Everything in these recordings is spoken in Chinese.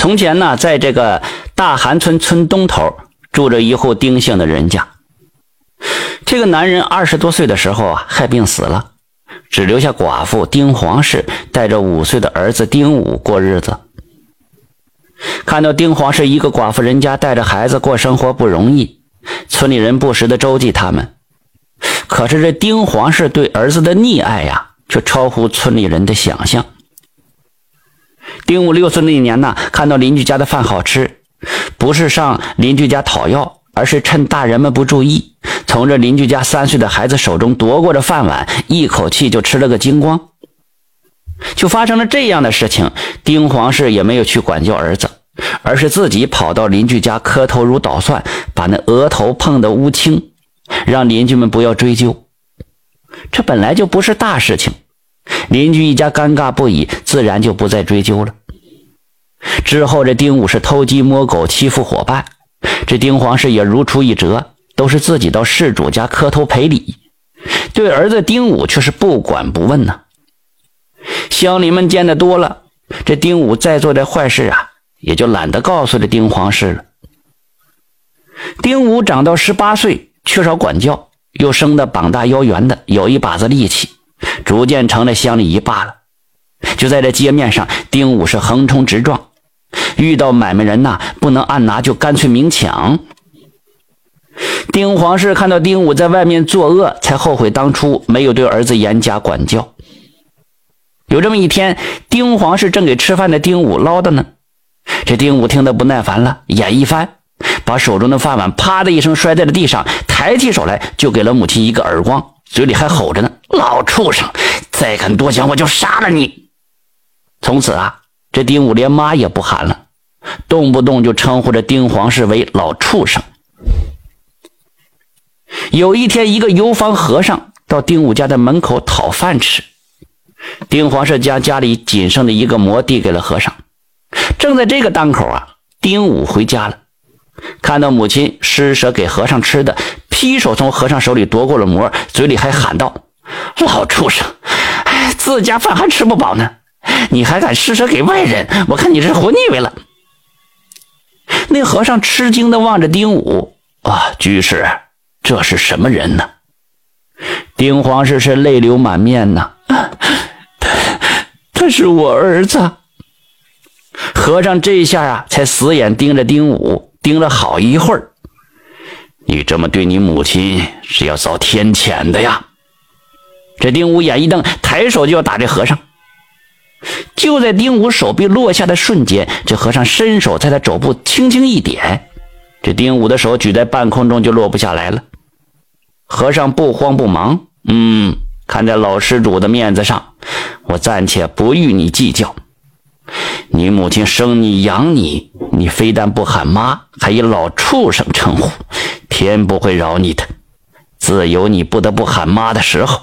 从前呢，在这个大韩村村东头住着一户丁姓的人家。这个男人二十多岁的时候啊，害病死了，只留下寡妇丁黄氏带着五岁的儿子丁武过日子。看到丁黄氏一个寡妇人家带着孩子过生活不容易，村里人不时的周济他们。可是这丁黄氏对儿子的溺爱呀，却超乎村里人的想象。丁武六岁那年呢，看到邻居家的饭好吃，不是上邻居家讨要，而是趁大人们不注意，从这邻居家三岁的孩子手中夺过这饭碗，一口气就吃了个精光。就发生了这样的事情，丁皇氏也没有去管教儿子，而是自己跑到邻居家磕头如捣蒜，把那额头碰得乌青，让邻居们不要追究。这本来就不是大事情。邻居一家尴尬不已，自然就不再追究了。之后，这丁武是偷鸡摸狗，欺负伙伴；这丁黄氏也如出一辙，都是自己到事主家磕头赔礼，对儿子丁武却是不管不问呢。乡邻们见得多了，这丁武再做这坏事啊，也就懒得告诉这丁黄氏了。丁武长到十八岁，缺少管教，又生得膀大腰圆的，有一把子力气。逐渐成了乡里一霸了。就在这街面上，丁武是横冲直撞，遇到买卖人呐，不能暗拿，就干脆明抢。丁黄氏看到丁武在外面作恶，才后悔当初没有对儿子严加管教。有这么一天，丁黄氏正给吃饭的丁武唠叨呢，这丁武听得不耐烦了，眼一翻，把手中的饭碗啪的一声摔在了地上，抬起手来就给了母亲一个耳光。嘴里还吼着呢：“老畜生，再敢多想，我就杀了你！”从此啊，这丁武连妈也不喊了，动不动就称呼着丁黄氏为“老畜生”。有一天，一个游方和尚到丁武家的门口讨饭吃，丁黄氏将家里仅剩的一个馍递给了和尚。正在这个当口啊，丁武回家了，看到母亲施舍给和尚吃的。劈手从和尚手里夺过了馍，嘴里还喊道：“老畜生，自家饭还吃不饱呢，你还敢施舍给外人？我看你是活腻歪了。”那和尚吃惊的望着丁武：“啊，居士，这是什么人呢？”丁皇室是泪流满面呐：“他，他是我儿子。”和尚这下啊，才死眼盯着丁武，盯了好一会儿。你这么对你母亲是要遭天谴的呀！这丁武眼一瞪，抬手就要打这和尚。就在丁武手臂落下的瞬间，这和尚伸手在他肘部轻轻一点，这丁武的手举在半空中就落不下来了。和尚不慌不忙，嗯，看在老施主的面子上，我暂且不与你计较。你母亲生你养你，你非但不喊妈，还以老畜生称呼。天不会饶你的，自有你不得不喊妈的时候。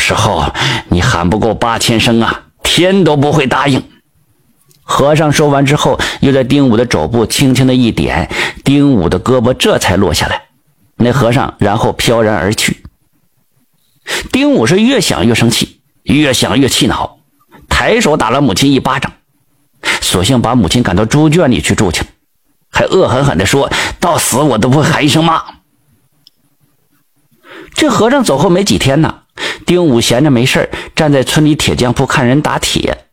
时候你喊不够八千声啊，天都不会答应。和尚说完之后，又在丁武的肘部轻轻的一点，丁武的胳膊这才落下来。那和尚然后飘然而去。丁武是越想越生气，越想越气恼，抬手打了母亲一巴掌，索性把母亲赶到猪圈里去住去了。还恶狠狠地说：“到死我都不会喊一声妈。”这和尚走后没几天呢，丁武闲着没事站在村里铁匠铺看人打铁。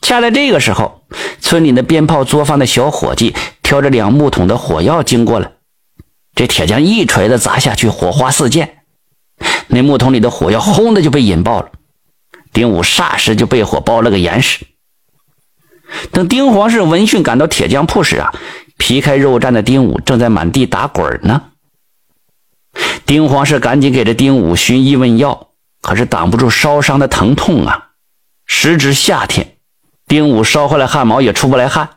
恰在这个时候，村里的鞭炮作坊的小伙计挑着两木桶的火药经过了，这铁匠一锤子砸下去，火花四溅，那木桶里的火药轰的就被引爆了。丁武霎时就被火包了个严实。等丁黄氏闻讯赶到铁匠铺时啊。皮开肉绽的丁武正在满地打滚呢。丁黄氏赶紧给这丁武寻医问药，可是挡不住烧伤的疼痛啊！时值夏天，丁武烧坏了汗毛也出不来汗，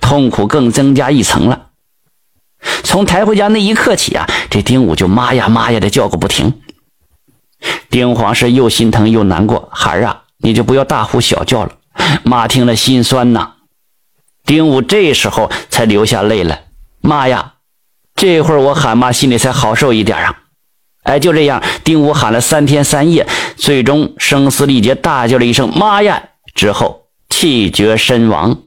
痛苦更增加一层了。从抬回家那一刻起啊，这丁武就妈呀妈呀的叫个不停。丁黄氏又心疼又难过，孩儿啊，你就不要大呼小叫了，妈听了心酸呐。丁武这时候才流下泪来，妈呀！这会儿我喊妈，心里才好受一点啊！哎，就这样，丁武喊了三天三夜，最终声嘶力竭大叫了一声“妈呀”之后，气绝身亡。